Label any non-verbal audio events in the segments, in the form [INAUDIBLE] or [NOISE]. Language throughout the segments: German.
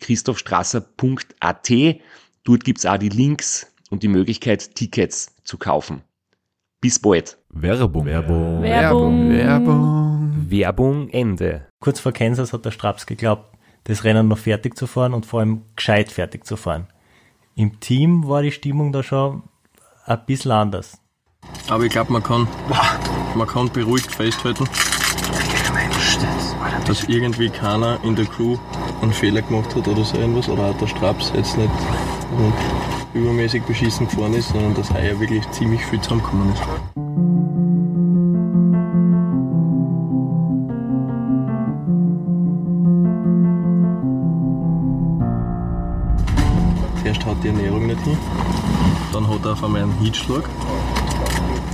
www.christophstrasser.at. Dort gibt's auch die Links und die Möglichkeit, Tickets zu kaufen. Bis bald. Werbung. Werbung. Werbung. Werbung. Werbung Ende. Kurz vor Kansas hat der Straps geglaubt, das Rennen noch fertig zu fahren und vor allem gescheit fertig zu fahren. Im Team war die Stimmung da schon ein bisschen anders. Aber ich glaube, man kann, man kann beruhigt festhalten, dass irgendwie keiner in der Crew einen Fehler gemacht hat oder so irgendwas, oder auch der Straps jetzt nicht übermäßig beschissen gefahren ist, sondern dass heuer wirklich ziemlich viel zusammengekommen ist. Zuerst haut die Ernährung nicht hin, dann hat er auf einmal einen Hitzschlag,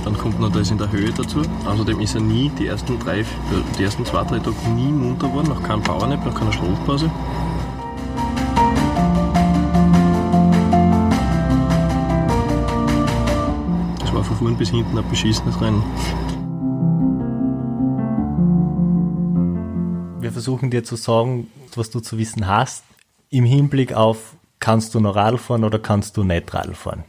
dann kommt noch das in der Höhe dazu. Außerdem ist er nie die ersten drei, die ersten zwei, drei Tage nie munter geworden, nach keinem Powernap, nach keiner Schlafpause. Das war von vorn bis hinten ein beschissenes Rennen. Wir versuchen dir zu sagen, was du zu wissen hast, im Hinblick auf, kannst du noch Radl fahren oder kannst du nicht Radl fahren.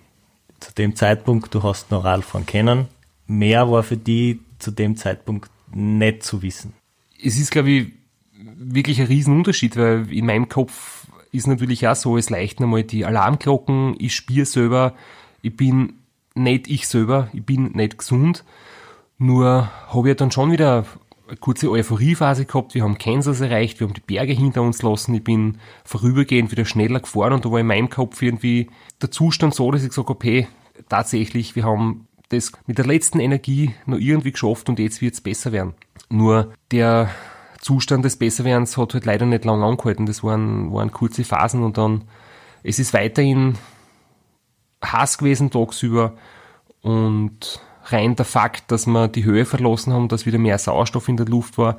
Zu dem Zeitpunkt, du hast noch Radl fahren können. Mehr war für die zu dem Zeitpunkt nicht zu wissen. es ist, glaube ich, wirklich ein Riesenunterschied, weil in meinem Kopf ist natürlich auch so, es leichten einmal die Alarmglocken, ich spiele selber, ich bin nicht ich selber, ich bin nicht gesund. Nur habe ich dann schon wieder eine kurze Euphoriephase gehabt, wir haben Kansas erreicht, wir haben die Berge hinter uns lassen, ich bin vorübergehend wieder schneller gefahren und da war in meinem Kopf irgendwie der Zustand so, dass ich gesagt habe, hey, tatsächlich, wir haben das mit der letzten Energie noch irgendwie geschafft und jetzt wird's besser werden. Nur der Zustand des Besserwerdens hat halt leider nicht lange angehalten. Das waren, waren kurze Phasen und dann, es ist weiterhin Hass gewesen tagsüber und rein der Fakt, dass wir die Höhe verlassen haben, dass wieder mehr Sauerstoff in der Luft war,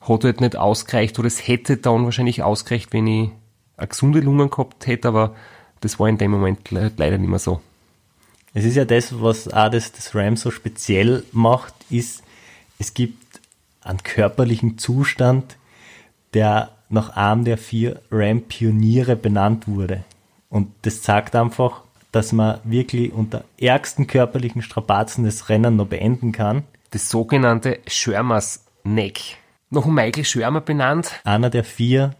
hat halt nicht ausgereicht oder es hätte dann wahrscheinlich ausgereicht, wenn ich eine gesunde Lungen gehabt hätte, aber das war in dem Moment le- leider nicht mehr so. Es ist ja das, was auch das, das RAM so speziell macht, ist, es gibt einen körperlichen Zustand, der nach einem der vier RAM-Pioniere benannt wurde. Und das zeigt einfach, dass man wirklich unter ärgsten körperlichen Strapazen das Rennen noch beenden kann. Das sogenannte Schörmers Neck. Nach dem Michael Schörmer benannt. Einer der vier,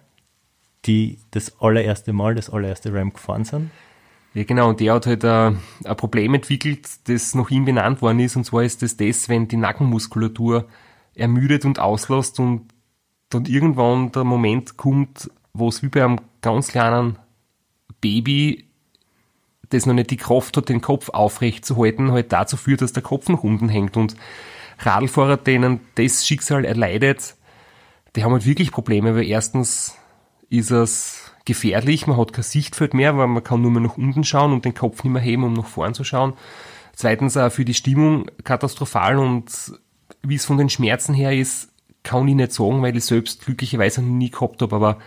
die das allererste Mal, das allererste RAM gefahren sind. Ja, genau, und der hat halt ein, ein Problem entwickelt, das nach ihm benannt worden ist, und zwar ist das das, wenn die Nackenmuskulatur ermüdet und auslässt und dann irgendwann der Moment kommt, wo es wie bei einem ganz kleinen Baby, das noch nicht die Kraft hat, den Kopf aufrecht zu halten, halt dazu führt, dass der Kopf nach unten hängt. Und Radlfahrer, denen das Schicksal erleidet, die haben halt wirklich Probleme, weil erstens ist es gefährlich, man hat kein Sichtfeld mehr, weil man kann nur mehr nach unten schauen und den Kopf nicht mehr heben, um nach vorn zu schauen. Zweitens auch für die Stimmung katastrophal und wie es von den Schmerzen her ist, kann ich nicht sagen, weil ich selbst glücklicherweise nie gehabt habe, aber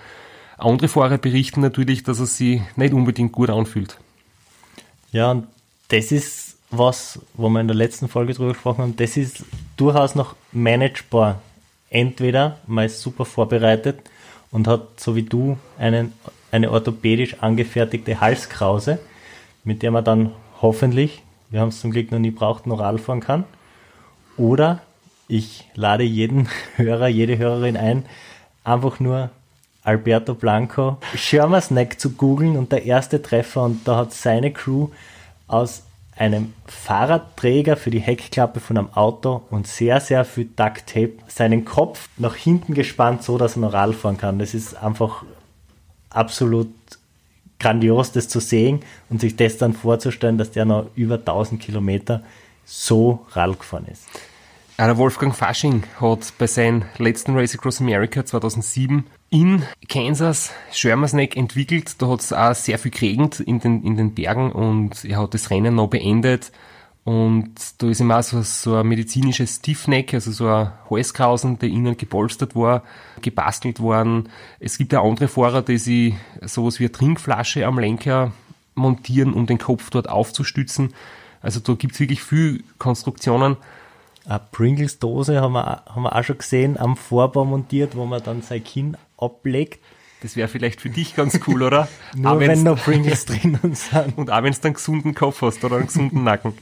andere Fahrer berichten natürlich, dass es sich nicht unbedingt gut anfühlt. Ja, und das ist was, wo wir in der letzten Folge drüber gesprochen haben, das ist durchaus noch managebar. Entweder man ist super vorbereitet und hat, so wie du, einen, eine orthopädisch angefertigte Halskrause, mit der man dann hoffentlich, wir haben es zum Glück noch nie braucht, noch Radl fahren kann. Oder ich lade jeden [LAUGHS] Hörer, jede Hörerin ein, einfach nur Alberto Blanco, Schirmersneck zu googeln und der erste Treffer und da hat seine Crew aus einem Fahrradträger für die Heckklappe von einem Auto und sehr, sehr viel Duct Tape seinen Kopf nach hinten gespannt, so dass er noch Rad fahren kann. Das ist einfach absolut grandios, das zu sehen und sich das dann vorzustellen, dass der noch über 1000 Kilometer so Rad gefahren ist. Der Wolfgang Fasching hat bei seinem letzten Race Across America 2007 in Kansas Shermersneck entwickelt. Da hat es auch sehr viel geregnet in den, in den Bergen und er hat das Rennen noch beendet. Und da ist ihm auch so, so ein medizinisches Stiffneck, also so ein Halskrausen, der innen gepolstert war, gebastelt worden. Es gibt auch andere Fahrer, die sich sowas wie eine Trinkflasche am Lenker montieren, um den Kopf dort aufzustützen. Also da gibt's wirklich viel Konstruktionen. Eine Pringles-Dose haben wir, haben wir auch schon gesehen, am Vorbau montiert, wo man dann sein Kinn ablegt. Das wäre vielleicht für dich ganz cool, oder? [LAUGHS] Nur Auch wenn noch Pringles drinnen sind. Und auch wenn du einen gesunden Kopf hast oder einen gesunden Nacken.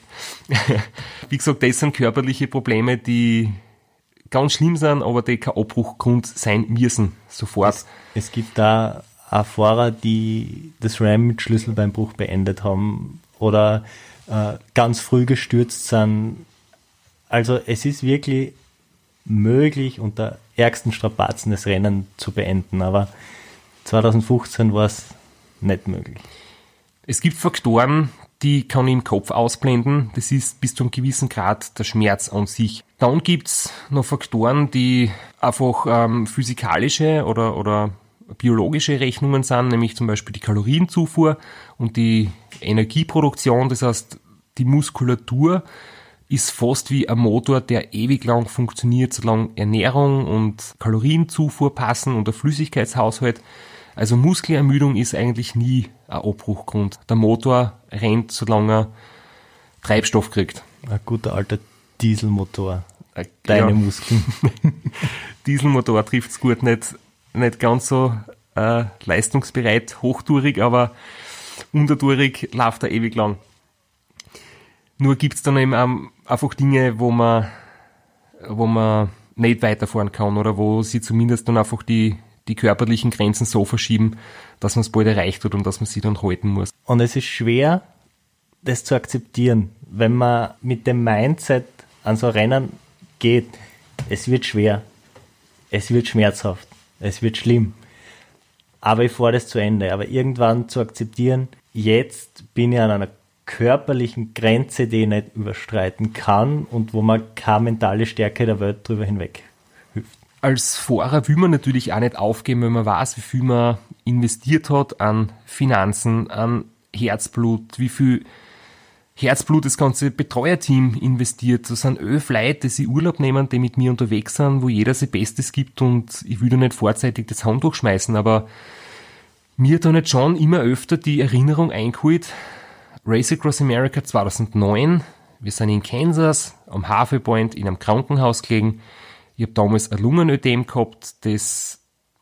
[LAUGHS] Wie gesagt, das sind körperliche Probleme, die ganz schlimm sind, aber die kein Abbruchgrund sein müssen. Sofort. Es gibt da auch Fahrer, die das Ram mit Schlüsselbeinbruch beendet haben oder äh, ganz früh gestürzt sind. Also es ist wirklich möglich, unter ärgsten Strapazen das Rennen zu beenden, aber 2015 war es nicht möglich. Es gibt Faktoren, die kann ich im Kopf ausblenden. Das ist bis zu einem gewissen Grad der Schmerz an sich. Dann gibt's noch Faktoren, die einfach ähm, physikalische oder, oder biologische Rechnungen sind, nämlich zum Beispiel die Kalorienzufuhr und die Energieproduktion. Das heißt, die Muskulatur ist fast wie ein Motor, der ewig lang funktioniert, solange Ernährung und Kalorienzufuhr passen und der Flüssigkeitshaushalt. Also Muskelermüdung ist eigentlich nie ein Abbruchgrund. Der Motor rennt, solange er Treibstoff kriegt. Ein guter alter Dieselmotor. Äh, Deine ja, Muskeln. [LAUGHS] Dieselmotor trifft's gut, nicht, nicht ganz so äh, leistungsbereit, hochtourig, aber untertourig läuft er ewig lang. Nur gibt's dann eben einfach Dinge, wo man, wo man nicht weiterfahren kann oder wo sie zumindest dann einfach die, die körperlichen Grenzen so verschieben, dass man es bald erreicht hat und dass man sie dann halten muss. Und es ist schwer, das zu akzeptieren, wenn man mit dem Mindset an so Rennen geht. Es wird schwer, es wird schmerzhaft, es wird schlimm. Aber ich fahre das zu Ende. Aber irgendwann zu akzeptieren, jetzt bin ich an einer körperlichen Grenze, die ich nicht überstreiten kann und wo man keine mentale Stärke der Welt drüber hinweg hüpft. als Fahrer will man natürlich auch nicht aufgeben, wenn man weiß, wie viel man investiert hat an Finanzen, an Herzblut, wie viel Herzblut das ganze Betreuerteam investiert. Das sind elf Leute, die sich Urlaub nehmen, die mit mir unterwegs sind, wo jeder sein Bestes gibt und ich will da nicht vorzeitig das Handtuch schmeißen, aber mir hat da nicht schon immer öfter die Erinnerung eingeholt, Race Across America 2009, wir sind in Kansas am Halfway Point in einem Krankenhaus gelegen. Ich habe damals ein Lungenödem gehabt, das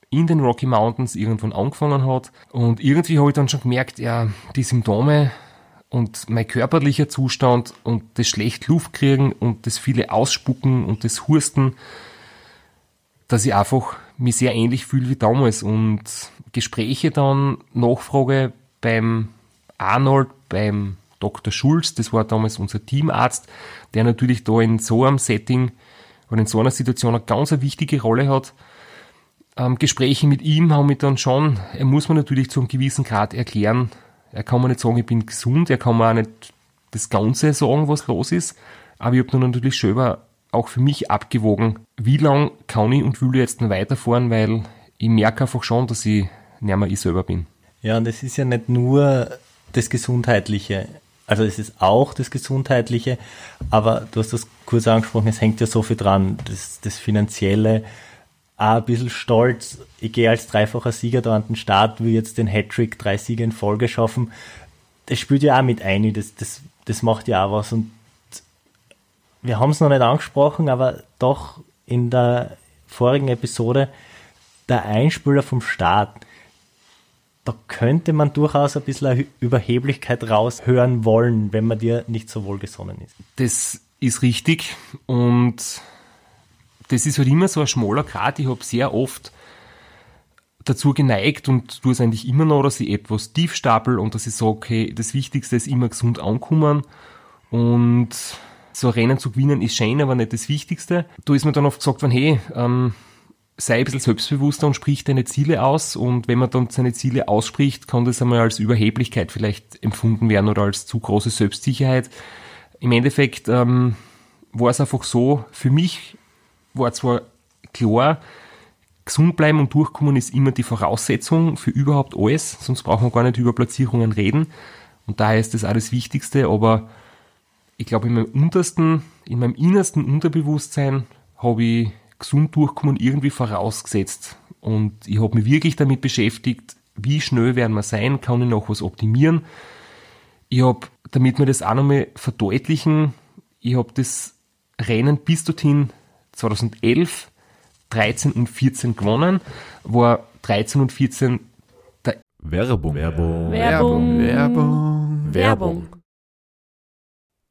in den Rocky Mountains irgendwann angefangen hat. Und irgendwie habe ich dann schon gemerkt, ja, die Symptome und mein körperlicher Zustand und das schlecht Luft kriegen und das viele Ausspucken und das Husten, dass ich einfach mich sehr ähnlich fühle wie damals. Und Gespräche dann, Nachfrage beim Arnold, beim Dr. Schulz, das war damals unser Teamarzt, der natürlich da in so einem Setting oder in so einer Situation eine ganz wichtige Rolle hat. Ähm, Gespräche mit ihm haben mich dann schon, er muss mir natürlich zu einem gewissen Grad erklären, er kann mir nicht sagen, ich bin gesund, er kann mir auch nicht das Ganze sagen, was los ist, aber ich habe dann natürlich selber auch für mich abgewogen, wie lang kann ich und will ich jetzt noch weiterfahren, weil ich merke einfach schon, dass ich nicht mehr ich selber bin. Ja, und es ist ja nicht nur das Gesundheitliche. Also es ist auch das Gesundheitliche, aber du hast das kurz angesprochen, es hängt ja so viel dran. Das, das Finanzielle, auch ein bisschen stolz. Ich gehe als dreifacher Sieger da an den Start, will jetzt den Hattrick, drei Siege in Folge schaffen. Das spielt ja auch mit ein, das, das, das macht ja auch was. Und wir haben es noch nicht angesprochen, aber doch in der vorigen Episode der Einspieler vom Start da könnte man durchaus ein bisschen Überheblichkeit raushören wollen, wenn man dir nicht so wohlgesonnen ist. Das ist richtig und das ist halt immer so ein schmaler Grat. Ich habe sehr oft dazu geneigt und du es eigentlich immer noch, dass ich etwas tief stapel und dass ich sage, okay, das Wichtigste ist immer gesund ankommen und so Rennen zu gewinnen ist schön, aber nicht das Wichtigste. Da ist mir dann oft gesagt worden, hey, ähm, sei ein bisschen selbstbewusster und sprich deine Ziele aus und wenn man dann seine Ziele ausspricht, kann das einmal als Überheblichkeit vielleicht empfunden werden oder als zu große Selbstsicherheit. Im Endeffekt ähm, war es einfach so, für mich war zwar klar, gesund bleiben und durchkommen ist immer die Voraussetzung für überhaupt alles, sonst brauchen wir gar nicht über Platzierungen reden. Und daher ist das alles Wichtigste, aber ich glaube, in meinem untersten, in meinem innersten Unterbewusstsein habe ich gesund durchkommen irgendwie vorausgesetzt. Und ich habe mich wirklich damit beschäftigt, wie schnell werden wir sein, kann ich noch was optimieren. Ich habe, damit wir das auch nochmal verdeutlichen, ich habe das Rennen bis dorthin 2011 13 und 14 gewonnen, war 13 und 14 Werbung. Werbung. Werbung. Werbung. Werbung.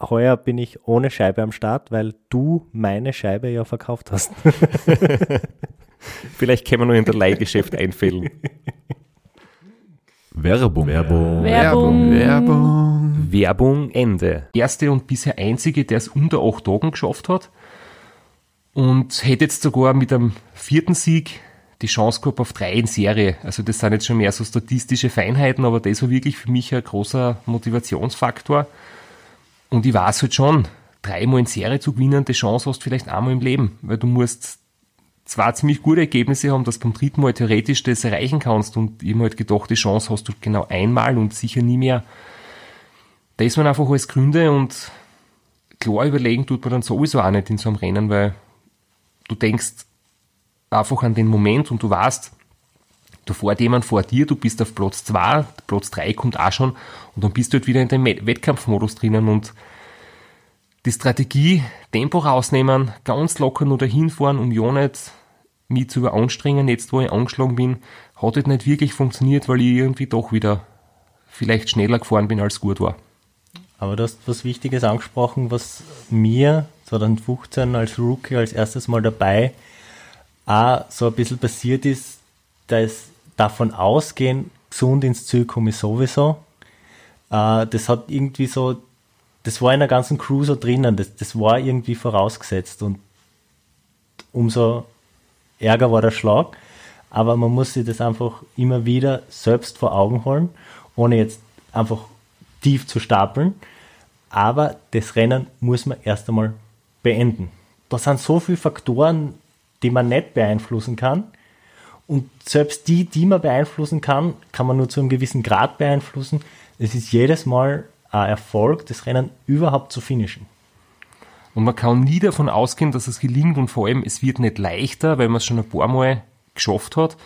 Heuer bin ich ohne Scheibe am Start, weil du meine Scheibe ja verkauft hast. [LAUGHS] Vielleicht können wir noch in der Leihgeschäft einfällen. Werbung. Werbung. Werbung. Werbung. Werbung Ende. erste und bisher einzige, der es unter acht Tagen geschafft hat. Und hätte jetzt sogar mit einem vierten Sieg die Chance gehabt auf drei in Serie. Also das sind jetzt schon mehr so statistische Feinheiten, aber das war wirklich für mich ein großer Motivationsfaktor. Und ich weiß halt schon, dreimal in Serie zu gewinnen, die Chance hast du vielleicht einmal im Leben, weil du musst zwar ziemlich gute Ergebnisse haben, dass du beim dritten Mal theoretisch das erreichen kannst und ich habe halt gedacht, die Chance hast du genau einmal und sicher nie mehr. Das waren einfach alles Gründe und klar überlegen tut man dann sowieso auch nicht in so einem Rennen, weil du denkst einfach an den Moment und du weißt, da fährt jemand vor dir, du bist auf Platz 2, Platz 3 kommt auch schon und dann bist du halt wieder in dem Wettkampfmodus drinnen und die Strategie, Tempo rausnehmen, ganz locker nur dahin fahren, um ja nicht mich zu überanstrengen, jetzt wo ich angeschlagen bin, hat halt nicht wirklich funktioniert, weil ich irgendwie doch wieder vielleicht schneller gefahren bin, als gut war. Aber du hast was Wichtiges angesprochen, was mir 2015 als Rookie als erstes Mal dabei auch so ein bisschen passiert ist, dass davon ausgehen, gesund ins Ziel komme ich sowieso. Äh, das hat irgendwie so, das war in der ganzen Crew so drinnen, das, das war irgendwie vorausgesetzt und umso ärger war der Schlag. Aber man muss sich das einfach immer wieder selbst vor Augen holen, ohne jetzt einfach tief zu stapeln. Aber das Rennen muss man erst einmal beenden. Da sind so viele Faktoren, die man nicht beeinflussen kann. Und selbst die, die man beeinflussen kann, kann man nur zu einem gewissen Grad beeinflussen. Es ist jedes Mal ein Erfolg, das Rennen überhaupt zu finishen. Und man kann nie davon ausgehen, dass es gelingt und vor allem, es wird nicht leichter, weil man es schon ein paar Mal geschafft hat.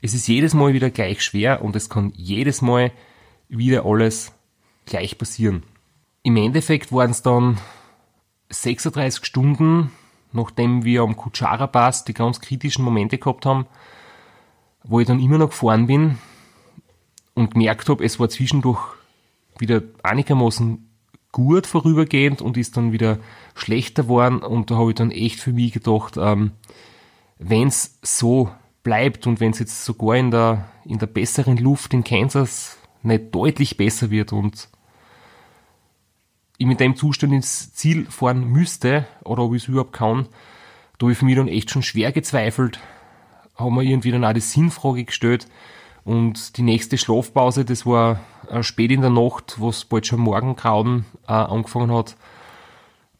Es ist jedes Mal wieder gleich schwer und es kann jedes Mal wieder alles gleich passieren. Im Endeffekt waren es dann 36 Stunden, nachdem wir am Kutschara Pass die ganz kritischen Momente gehabt haben, wo ich dann immer noch gefahren bin und gemerkt habe, es war zwischendurch wieder einigermaßen gut vorübergehend und ist dann wieder schlechter geworden. Und da habe ich dann echt für mich gedacht, ähm, wenn es so bleibt und wenn es jetzt sogar in der, in der besseren Luft in Kansas nicht deutlich besser wird und ich mit dem Zustand ins Ziel fahren müsste oder ob ich es überhaupt kann, da habe ich für mich dann echt schon schwer gezweifelt, habe mir irgendwie dann auch die Sinnfrage gestellt und die nächste Schlafpause, das war äh, spät in der Nacht, wo es bald schon Morgengrauen äh, angefangen hat,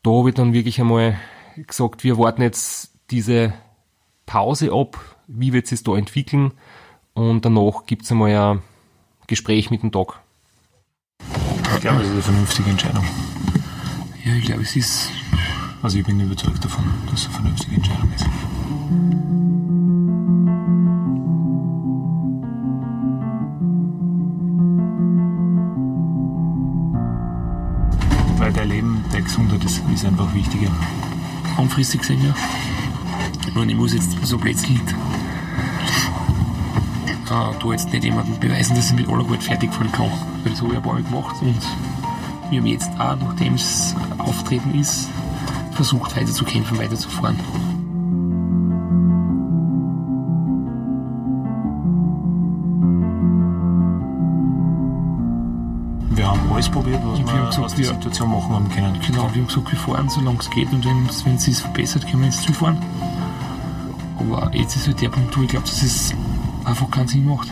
da habe ich dann wirklich einmal gesagt, wir warten jetzt diese Pause ab, wie wird es da entwickeln und danach gibt es einmal ein Gespräch mit dem Doc. Ich glaube, es ist eine vernünftige Entscheidung. Ja, ich glaube, es ist. Also ich bin überzeugt davon, dass es eine vernünftige Entscheidung ist. Gesundheit ist, ist einfach wichtiger. Langfristig gesehen, ja. Und ich muss jetzt so plötzlich äh, da jetzt nicht jemandem beweisen, dass ich mit aller Gewalt fertig fahren kann. Weil das habe ich ein paar Mal gemacht und wir haben jetzt auch, nachdem es auftreten ist, versucht weiter zu kämpfen, weiter Wir haben alles probiert, was Und wir gesagt, aus der wir- Situation machen haben können. Genau, wir haben gesagt, wir fahren, solange es geht und wenn es sich verbessert, können wir ins Ziel fahren. Aber jetzt ist halt der Punkt, wo ich glaube, dass es einfach keinen Sinn macht.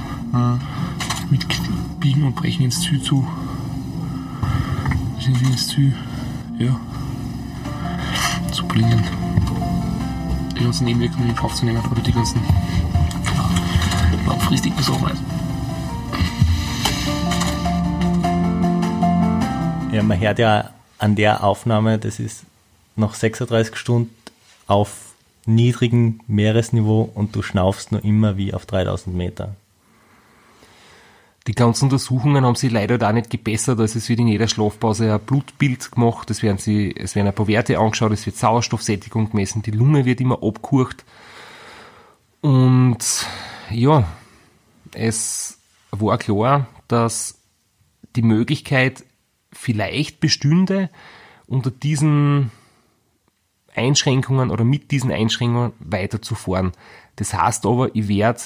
Mit Biegen und Brechen ins Ziel zu. Sind wir ins Ziel, ja, zu bringen. Die ganzen Nebenwirkungen in Kauf zu nehmen oder die ganzen langfristigen Sachen. Ja, man hört ja an der Aufnahme, das ist noch 36 Stunden auf niedrigem Meeresniveau und du schnaufst nur immer wie auf 3000 Meter. Die ganzen Untersuchungen haben sie leider da nicht gebessert. Also es wird in jeder Schlafpause ein Blutbild gemacht, es werden, sie, es werden ein paar Werte angeschaut, es wird Sauerstoffsättigung gemessen, die Lunge wird immer abgehurcht. Und ja, es war klar, dass die Möglichkeit vielleicht bestünde, unter diesen Einschränkungen oder mit diesen Einschränkungen weiterzufahren. Das heißt aber, ich werde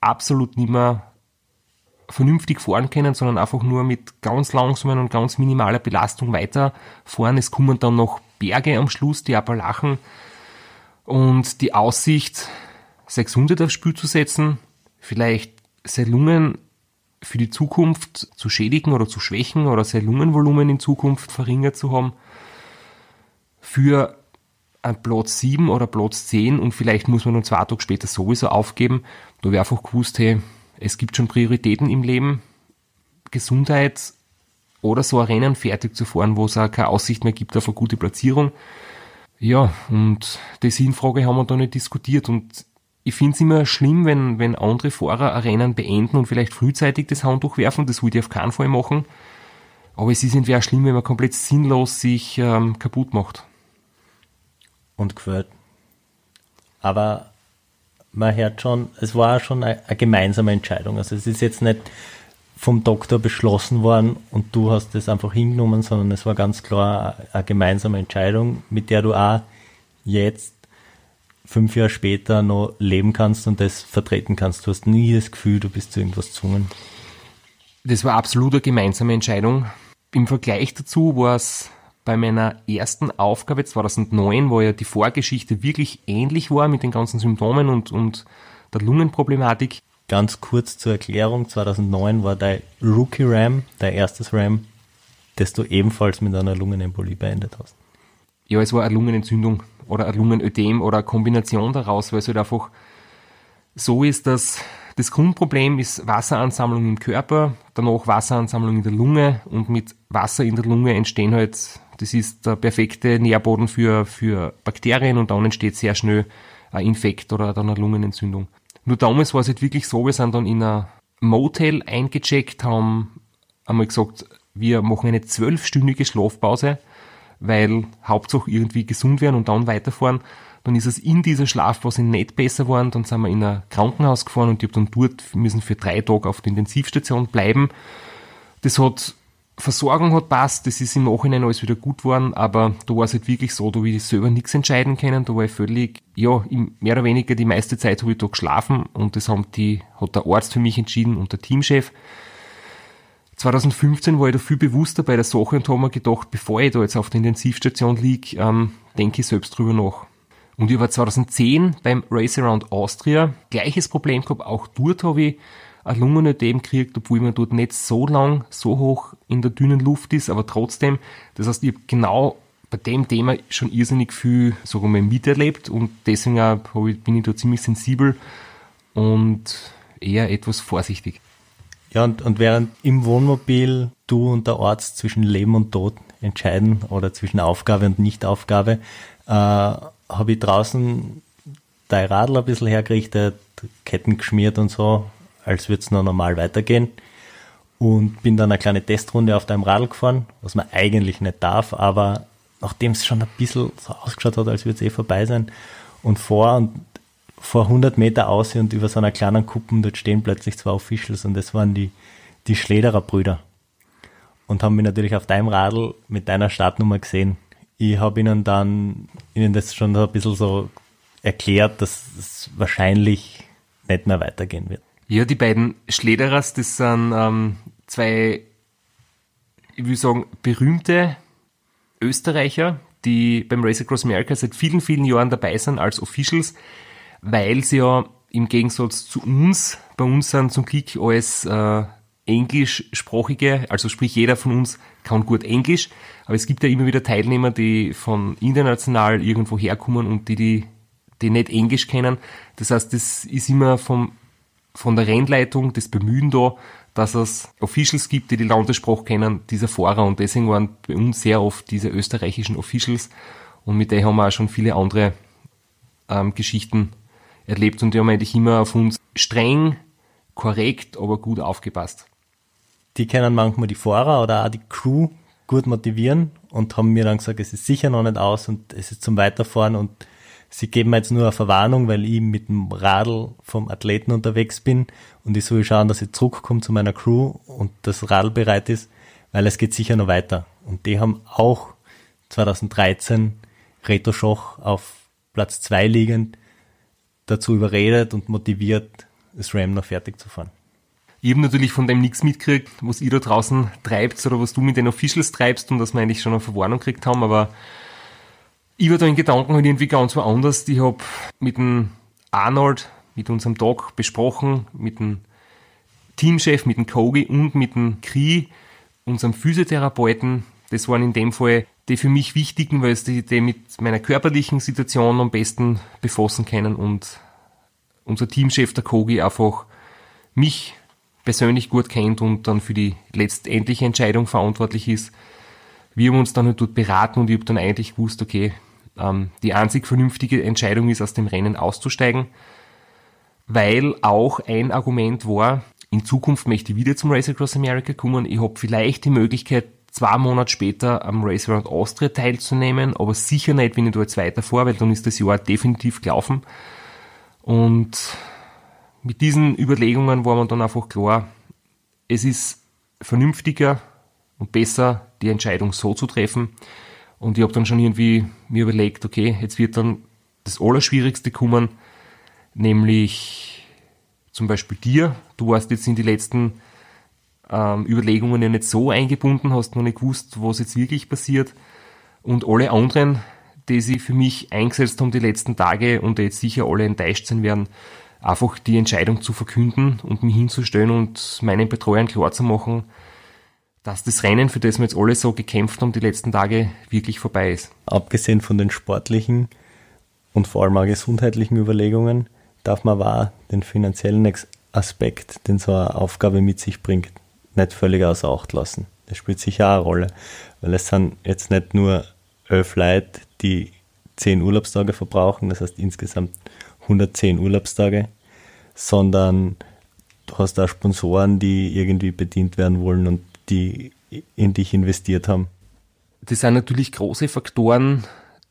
absolut nicht mehr vernünftig fahren können, sondern einfach nur mit ganz langsamen und ganz minimaler Belastung weiterfahren. Es kommen dann noch Berge am Schluss, die Appalachen und die Aussicht, seine Gesundheit aufs Spiel zu setzen, vielleicht seine Lungen für die Zukunft zu schädigen oder zu schwächen oder sein Lungenvolumen in Zukunft verringert zu haben, für ein Platz 7 oder Platz 10 und vielleicht muss man dann zwei Tage später sowieso aufgeben. Da wäre einfach gewusst, hey, es gibt schon Prioritäten im Leben, Gesundheit oder so ein Rennen fertig zu fahren, wo es auch keine Aussicht mehr gibt auf eine gute Platzierung. Ja, und die Sinnfrage haben wir da nicht diskutiert und ich finde es immer schlimm, wenn, wenn andere Fahrer ein Rennen beenden und vielleicht frühzeitig das Handtuch werfen, das wollte ich auf keinen Fall machen, Aber es ist irgendwie auch schlimm, wenn man komplett sinnlos sich ähm, kaputt macht. Und gefällt. Aber man hört schon, es war schon eine, eine gemeinsame Entscheidung. Also es ist jetzt nicht vom Doktor beschlossen worden und du hast das einfach hingenommen, sondern es war ganz klar eine gemeinsame Entscheidung, mit der du auch jetzt fünf Jahre später noch leben kannst und das vertreten kannst. Du hast nie das Gefühl, du bist zu irgendwas gezwungen. Das war absolut eine gemeinsame Entscheidung. Im Vergleich dazu war es bei meiner ersten Aufgabe 2009, wo ja die Vorgeschichte wirklich ähnlich war mit den ganzen Symptomen und, und der Lungenproblematik. Ganz kurz zur Erklärung, 2009 war dein Rookie Ram, dein erstes Ram, das du ebenfalls mit einer Lungenembolie beendet hast. Ja, es war eine Lungenentzündung oder ein Lungenödem oder eine Kombination daraus, weil es halt einfach so ist, dass das Grundproblem ist Wasseransammlung im Körper, danach Wasseransammlung in der Lunge und mit Wasser in der Lunge entstehen halt, das ist der perfekte Nährboden für, für Bakterien und dann entsteht sehr schnell ein Infekt oder dann eine Lungenentzündung. Nur damals war es halt wirklich so, wir sind dann in ein Motel eingecheckt, haben einmal gesagt, wir machen eine zwölfstündige Schlafpause, weil Hauptsache irgendwie gesund werden und dann weiterfahren. Dann ist es in dieser Schlafphase nicht besser geworden. Dann sind wir in ein Krankenhaus gefahren und ich habe dann dort müssen für drei Tage auf der Intensivstation bleiben. Das hat Versorgung hat passt, das ist im Nachhinein alles wieder gut geworden, aber da war es halt wirklich so, da habe ich selber nichts entscheiden können, da war ich völlig, ja, mehr oder weniger die meiste Zeit habe ich da geschlafen und das haben die, hat der Arzt für mich entschieden und der Teamchef. 2015 war ich da viel bewusster bei der Sache und habe mir gedacht, bevor ich da jetzt auf der Intensivstation liege, ähm, denke ich selbst drüber nach. Und ich war 2010 beim Race Around Austria, gleiches Problem gehabt, auch dort habe ich ein Lungenödem gekriegt, obwohl man dort nicht so lang, so hoch in der dünnen Luft ist, aber trotzdem, das heißt, ich habe genau bei dem Thema schon irrsinnig viel, sagen wir mal, miterlebt und deswegen auch ich, bin ich da ziemlich sensibel und eher etwas vorsichtig. Ja, und, und während im Wohnmobil du und der Arzt zwischen Leben und Tod entscheiden oder zwischen Aufgabe und Nichtaufgabe, äh, habe ich draußen dein Radl ein bisschen hergerichtet, Ketten geschmiert und so, als würde es noch normal weitergehen. Und bin dann eine kleine Testrunde auf deinem Radl gefahren, was man eigentlich nicht darf, aber nachdem es schon ein bisschen so ausgeschaut hat, als würde es eh vorbei sein, und vor und vor 100 Meter aus und über so einer kleinen Kuppen, dort stehen plötzlich zwei Officials und das waren die, die Schlederer Brüder. Und haben mich natürlich auf deinem Radl mit deiner Startnummer gesehen ich habe ihnen dann ihnen das schon ein bisschen so erklärt, dass es wahrscheinlich nicht mehr weitergehen wird. Ja, die beiden Schlederers, das sind ähm, zwei, ich will sagen, berühmte Österreicher, die beim Race Across America seit vielen, vielen Jahren dabei sind als Officials, weil sie ja im Gegensatz zu uns, bei uns sind zum Glück alles äh, englischsprachige, also sprich jeder von uns kann gut Englisch, aber es gibt ja immer wieder Teilnehmer, die von international irgendwo herkommen und die, die, die nicht Englisch kennen. Das heißt, das ist immer vom, von der Rennleitung das Bemühen da, dass es Officials gibt, die die Landessprache kennen, dieser Fahrer und deswegen waren bei uns sehr oft diese österreichischen Officials und mit denen haben wir auch schon viele andere ähm, Geschichten erlebt und die haben eigentlich immer auf uns streng, korrekt, aber gut aufgepasst die kennen manchmal die Fahrer oder auch die Crew gut motivieren und haben mir dann gesagt, es ist sicher noch nicht aus und es ist zum Weiterfahren und sie geben mir jetzt nur eine Verwarnung, weil ich mit dem Radl vom Athleten unterwegs bin und ich soll schauen, dass ich zurückkomme zu meiner Crew und das Radl bereit ist, weil es geht sicher noch weiter. Und die haben auch 2013 Reto Schoch auf Platz zwei liegend dazu überredet und motiviert, das Ram noch fertig zu fahren. Ich habe natürlich von dem nichts mitgekriegt, was ihr da draußen treibt oder was du mit den Officials treibst und dass wir eigentlich schon eine Verwarnung gekriegt haben, aber ich war da in Gedanken halt irgendwie ganz woanders. Ich habe mit dem Arnold, mit unserem Doc besprochen, mit dem Teamchef, mit dem Kogi und mit dem Kri, unserem Physiotherapeuten. Das waren in dem Fall die für mich wichtigen, weil sie die mit meiner körperlichen Situation am besten befassen können und unser Teamchef, der Kogi, einfach mich persönlich gut kennt und dann für die letztendliche Entscheidung verantwortlich ist. Wir haben uns dann halt dort beraten und ich habe dann eigentlich gewusst, okay, ähm, die einzig vernünftige Entscheidung ist, aus dem Rennen auszusteigen, weil auch ein Argument war, in Zukunft möchte ich wieder zum Race Across America kommen. Ich habe vielleicht die Möglichkeit, zwei Monate später am Race Around Austria teilzunehmen, aber sicher nicht, wenn ich da jetzt weiterfahre, weil dann ist das Jahr definitiv gelaufen. Und mit diesen Überlegungen war man dann einfach klar, es ist vernünftiger und besser, die Entscheidung so zu treffen. Und ich habe dann schon irgendwie mir überlegt, okay, jetzt wird dann das Allerschwierigste kommen, nämlich zum Beispiel dir. Du warst jetzt in die letzten ähm, Überlegungen ja nicht so eingebunden, hast noch nicht gewusst, was jetzt wirklich passiert. Und alle anderen, die sie für mich eingesetzt haben die letzten Tage und die jetzt sicher alle enttäuscht sein werden, einfach die Entscheidung zu verkünden und mich hinzustellen und meinen Betreuern klarzumachen, dass das Rennen, für das wir jetzt alle so gekämpft haben, die letzten Tage wirklich vorbei ist. Abgesehen von den sportlichen und vor allem auch gesundheitlichen Überlegungen, darf man auch den finanziellen Aspekt, den so eine Aufgabe mit sich bringt, nicht völlig außer Acht lassen. Das spielt sicher auch eine Rolle, weil es sind jetzt nicht nur elf Leute, die zehn Urlaubstage verbrauchen, das heißt insgesamt 110 Urlaubstage, sondern du hast auch Sponsoren, die irgendwie bedient werden wollen und die in dich investiert haben. Das sind natürlich große Faktoren,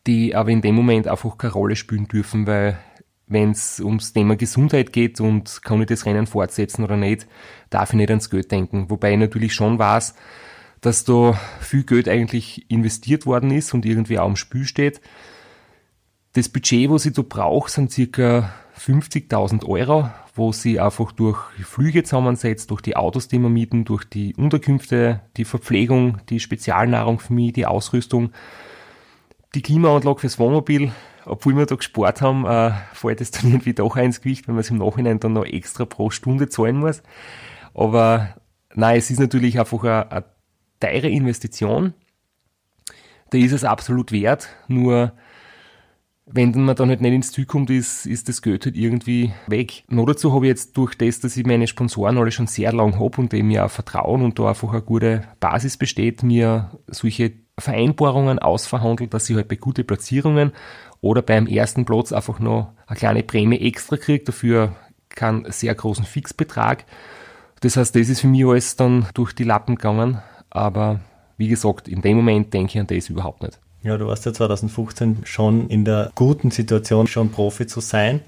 die aber in dem Moment einfach keine Rolle spielen dürfen, weil wenn es ums Thema Gesundheit geht und kann ich das Rennen fortsetzen oder nicht, darf ich nicht ans Geld denken. Wobei ich natürlich schon weiß, dass da viel Geld eigentlich investiert worden ist und irgendwie auch im Spiel steht. Das Budget, was ich da brauche, sind circa 50.000 Euro, wo sie einfach durch Flüge zusammensetzt, durch die Autos, die wir mieten, durch die Unterkünfte, die Verpflegung, die Spezialnahrung für mich, die Ausrüstung, die Klimaanlage fürs Wohnmobil. Obwohl wir da gespart haben, äh, fällt es dann [LAUGHS] irgendwie doch ins Gewicht, wenn man es im Nachhinein dann noch extra pro Stunde zahlen muss. Aber nein, es ist natürlich einfach eine, eine teure Investition. Da ist es absolut wert, nur wenn man dann halt nicht ins Ziel kommt, ist, ist das Geld halt irgendwie weg. Noch dazu habe ich jetzt durch das, dass ich meine Sponsoren alle schon sehr lang habe und dem auch vertrauen und da einfach eine gute Basis besteht, mir solche Vereinbarungen ausverhandelt, dass ich halt bei guten Platzierungen oder beim ersten Platz einfach noch eine kleine Prämie extra kriege, dafür keinen sehr großen Fixbetrag. Das heißt, das ist für mich alles dann durch die Lappen gegangen, aber wie gesagt, in dem Moment denke ich an das überhaupt nicht. Ja, du warst ja 2015 schon in der guten Situation, schon Profi zu sein.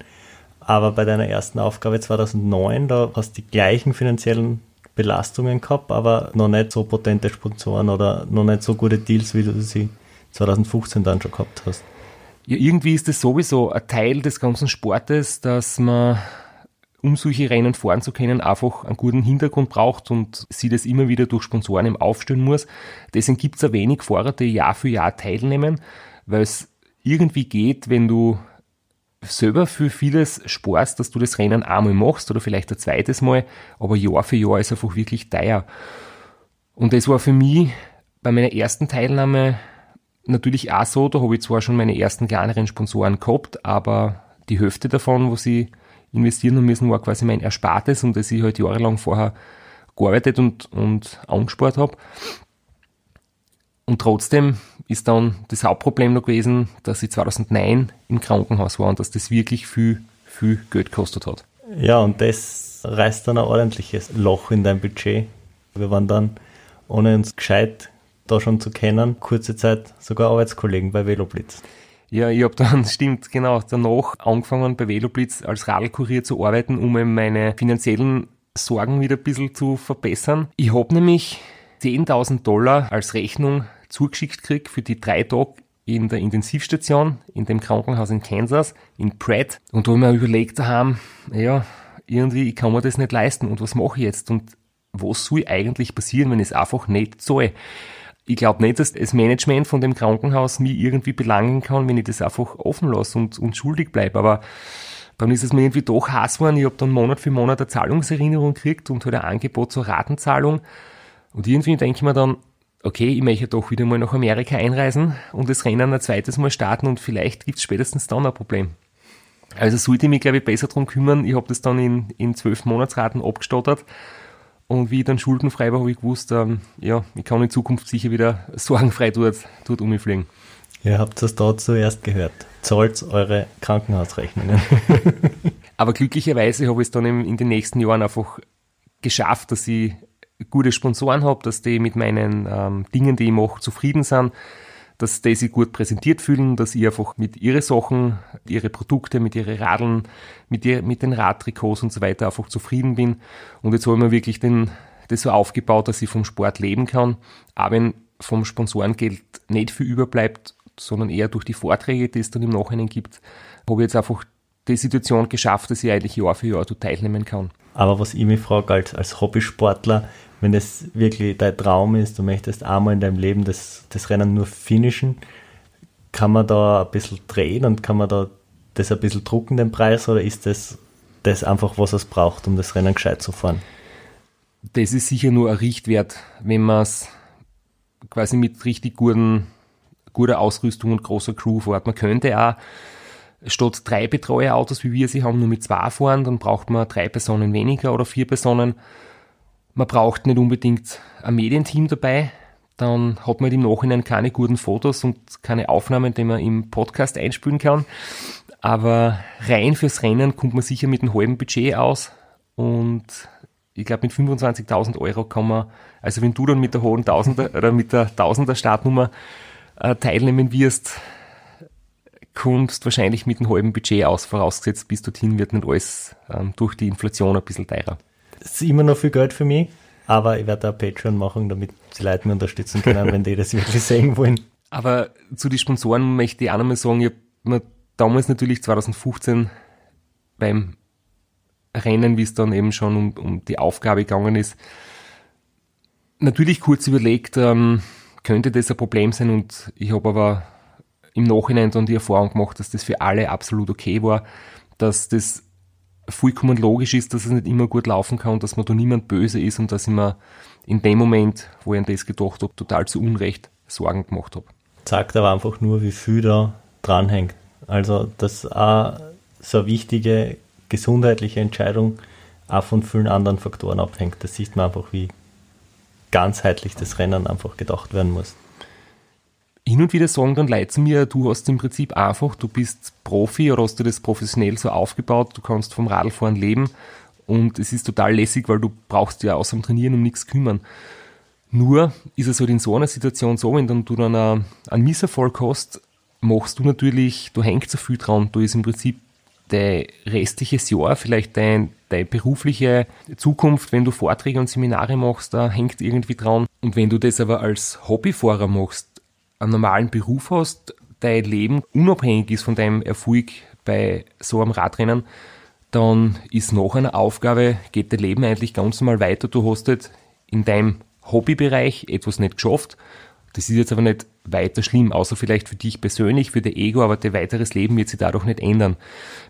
Aber bei deiner ersten Aufgabe 2009, da hast du die gleichen finanziellen Belastungen gehabt, aber noch nicht so potente Sponsoren oder noch nicht so gute Deals, wie du sie 2015 dann schon gehabt hast. Ja, irgendwie ist das sowieso ein Teil des ganzen Sportes, dass man um solche Rennen fahren zu können, einfach einen guten Hintergrund braucht und sie das immer wieder durch Sponsoren im aufstellen muss. Deswegen gibt es ein wenig Fahrer, die Jahr für Jahr teilnehmen, weil es irgendwie geht, wenn du selber für vieles sparst, dass du das Rennen einmal machst oder vielleicht ein zweites Mal, aber Jahr für Jahr ist einfach wirklich teuer. Und das war für mich bei meiner ersten Teilnahme natürlich auch so, da habe ich zwar schon meine ersten kleineren Sponsoren gehabt, aber die Hälfte davon, wo sie investieren müssen, war quasi mein Erspartes, um das ich halt jahrelang vorher gearbeitet und, und angespart habe. Und trotzdem ist dann das Hauptproblem noch gewesen, dass ich 2009 im Krankenhaus war und dass das wirklich viel, viel Geld gekostet hat. Ja, und das reißt dann ein ordentliches Loch in dein Budget. Wir waren dann, ohne uns gescheit da schon zu kennen, kurze Zeit sogar Arbeitskollegen bei Veloblitz. Ja, ich habe dann, [LAUGHS] stimmt, genau, danach angefangen bei Veloblitz als Radlkurier zu arbeiten, um meine finanziellen Sorgen wieder ein bisschen zu verbessern. Ich habe nämlich 10.000 Dollar als Rechnung zugeschickt gekriegt für die drei Tage in der Intensivstation, in dem Krankenhaus in Kansas, in Pratt. Und da habe ich mir überlegt haben, ja, irgendwie, ich kann mir das nicht leisten und was mache ich jetzt? Und was soll eigentlich passieren, wenn ich es einfach nicht zahle? Ich glaube nicht, dass das Management von dem Krankenhaus mich irgendwie belangen kann, wenn ich das einfach offen lasse und, und schuldig bleibe. Aber dann ist es mir irgendwie doch Hass geworden. Ich habe dann Monat für Monat eine Zahlungserinnerung gekriegt und halt ein Angebot zur Ratenzahlung. Und irgendwie denke ich mir dann, okay, ich möchte doch wieder mal nach Amerika einreisen und das Rennen ein zweites Mal starten und vielleicht gibt es spätestens dann ein Problem. Also sollte ich mich, glaube ich, besser drum kümmern. Ich habe das dann in, in zwölf Monatsraten abgestottert und wie ich dann schuldenfrei war, habe ich gewusst, ähm, ja, ich kann in Zukunft sicher wieder sorgenfrei dort, dort umfliegen. Ihr habt das dort zuerst gehört. Zahlt eure Krankenhausrechnungen. [LAUGHS] Aber glücklicherweise habe ich es dann in den nächsten Jahren einfach geschafft, dass ich gute Sponsoren habe, dass die mit meinen ähm, Dingen, die ich mache, zufrieden sind, dass die sich gut präsentiert fühlen, dass ich einfach mit ihren Sachen, ihre Produkte, mit ihren Radeln, mit, ihr, mit den Radtrikots und so weiter einfach zufrieden bin. Und jetzt habe ich mir wirklich den, das so aufgebaut, dass ich vom Sport leben kann. Aber wenn vom Sponsorengeld nicht viel überbleibt, sondern eher durch die Vorträge, die es dann im Nachhinein gibt, habe ich jetzt einfach die Situation geschafft, dass ich eigentlich Jahr für Jahr teilnehmen kann. Aber was ich mich frage, als, als Hobbysportler, wenn das wirklich dein Traum ist, du möchtest einmal in deinem Leben das, das Rennen nur finishen, kann man da ein bisschen drehen und kann man da das ein bisschen drucken, den Preis, oder ist das, das einfach, was es braucht, um das Rennen gescheit zu fahren? Das ist sicher nur ein Richtwert, wenn man es quasi mit richtig guten, guter Ausrüstung und großer Crew fährt. Man könnte auch statt drei Betreuerautos, wie wir sie haben, nur mit zwei fahren, dann braucht man drei Personen weniger oder vier Personen. Man braucht nicht unbedingt ein Medienteam dabei, dann hat man im Nachhinein keine guten Fotos und keine Aufnahmen, die man im Podcast einspielen kann. Aber rein fürs Rennen kommt man sicher mit einem halben Budget aus und ich glaube mit 25.000 Euro kann man, also wenn du dann mit der hohen Tausender [LAUGHS] oder mit der Tausender Startnummer äh, teilnehmen wirst, kommst wahrscheinlich mit einem halben Budget aus, vorausgesetzt bis dorthin wird nicht alles ähm, durch die Inflation ein bisschen teurer. Ist immer noch viel Geld für mich, aber ich werde da Patreon machen, damit die Leute mich unterstützen können, wenn die das wirklich sehen wollen. Aber zu den Sponsoren möchte ich auch nochmal sagen, ich habe mir damals natürlich 2015 beim Rennen, wie es dann eben schon um, um die Aufgabe gegangen ist, natürlich kurz überlegt, ähm, könnte das ein Problem sein und ich habe aber im Nachhinein dann die Erfahrung gemacht, dass das für alle absolut okay war, dass das vollkommen logisch ist, dass es nicht immer gut laufen kann und dass man da niemand böse ist und dass ich mir in dem Moment, wo ich an das gedacht habe, total zu Unrecht Sorgen gemacht habe. Zeigt aber einfach nur, wie viel da dranhängt. Also, dass auch so eine wichtige gesundheitliche Entscheidung auch von vielen anderen Faktoren abhängt. Das sieht man einfach, wie ganzheitlich das Rennen einfach gedacht werden muss hin und wieder sagen dann Leute zu mir, du hast im Prinzip einfach, du bist Profi oder hast du das professionell so aufgebaut, du kannst vom Radlfahren leben und es ist total lässig, weil du brauchst ja außer dem Trainieren um nichts kümmern. Nur ist es halt in so einer Situation so, wenn dann du dann einen, einen Misserfolg hast, machst du natürlich, du hängst so viel dran, du ist im Prinzip dein restliches Jahr, vielleicht dein, deine berufliche Zukunft, wenn du Vorträge und Seminare machst, da hängt irgendwie dran. Und wenn du das aber als Hobbyfahrer machst, einen normalen Beruf hast, dein Leben unabhängig ist von deinem Erfolg bei so einem Radrennen, dann ist nach einer Aufgabe, geht dein Leben eigentlich ganz normal weiter. Du hast halt in deinem Hobbybereich etwas nicht geschafft. Das ist jetzt aber nicht weiter schlimm, außer vielleicht für dich persönlich, für dein Ego, aber dein weiteres Leben wird sich dadurch nicht ändern.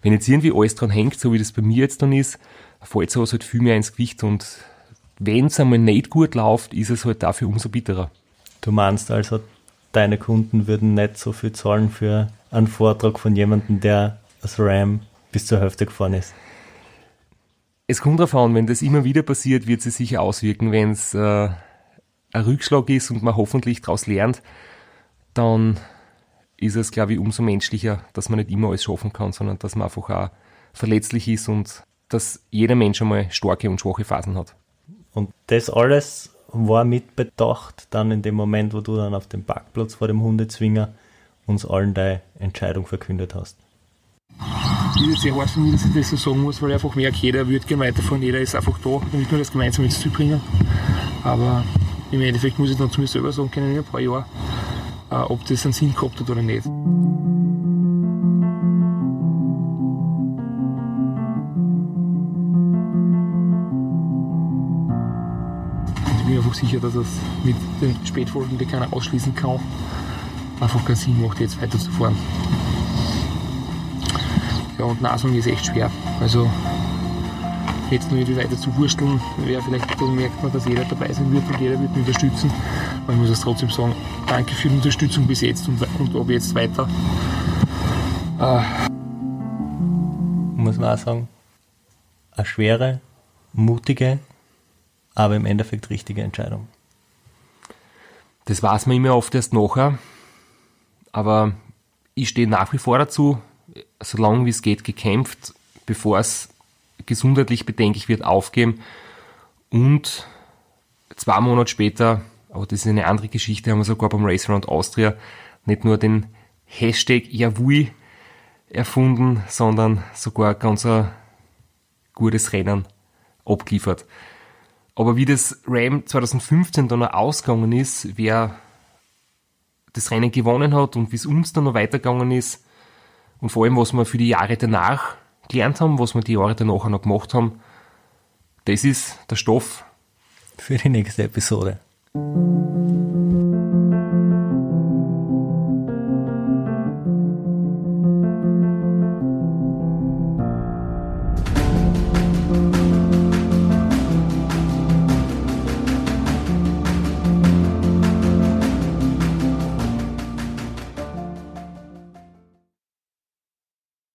Wenn jetzt irgendwie alles dran hängt, so wie das bei mir jetzt dann ist, fällt sowas halt viel mehr ins Gewicht und wenn es einmal nicht gut läuft, ist es halt dafür umso bitterer. Du meinst also, deine Kunden würden nicht so viel zahlen für einen Vortrag von jemandem, der das RAM bis zur Hälfte gefahren ist. Es kommt darauf an, wenn das immer wieder passiert, wird es sicher auswirken. Wenn es äh, ein Rückschlag ist und man hoffentlich daraus lernt, dann ist es, glaube ich, umso menschlicher, dass man nicht immer alles schaffen kann, sondern dass man einfach auch verletzlich ist und dass jeder Mensch einmal starke und schwache Phasen hat. Und das alles war mitbedacht, dann in dem Moment, wo du dann auf dem Parkplatz vor dem Hundezwinger uns allen deine Entscheidung verkündet hast. Ist jetzt sehr hart von mir, dass ich das so sagen muss, weil ich einfach merke, jeder wird gerne weiterfahren, jeder ist einfach da, damit wir das gemeinsam ins Ziel bringen. Aber im Endeffekt muss ich dann zu mir selber sagen können, in ein paar Jahren, äh, ob das einen Sinn gehabt hat oder nicht. Einfach sicher, dass es mit den Spätfolgen, die keiner ausschließen kann, einfach keinen Sinn macht, jetzt weiterzufahren. Ja, und Nasung ist echt schwer. Also jetzt nur irgendwie weiter zu wursteln, wäre vielleicht, dann merkt man, dass jeder dabei sein wird und jeder wird mich unterstützen. Aber ich muss es trotzdem sagen, danke für die Unterstützung bis jetzt und, und ab jetzt weiter. Äh. Muss man auch sagen, eine schwere, mutige aber im Endeffekt richtige Entscheidung. Das weiß man immer oft erst nachher, aber ich stehe nach wie vor dazu, solange wie es geht, gekämpft, bevor es gesundheitlich bedenklich wird, aufgeben und zwei Monate später, aber das ist eine andere Geschichte, haben wir sogar beim Race Around Austria nicht nur den Hashtag Yavui erfunden, sondern sogar ganz ein gutes Rennen abgeliefert. Aber wie das Ram 2015 dann noch ausgegangen ist, wer das Rennen gewonnen hat und wie es uns dann noch weitergegangen ist und vor allem, was wir für die Jahre danach gelernt haben, was wir die Jahre danach noch gemacht haben, das ist der Stoff Für die nächste Episode.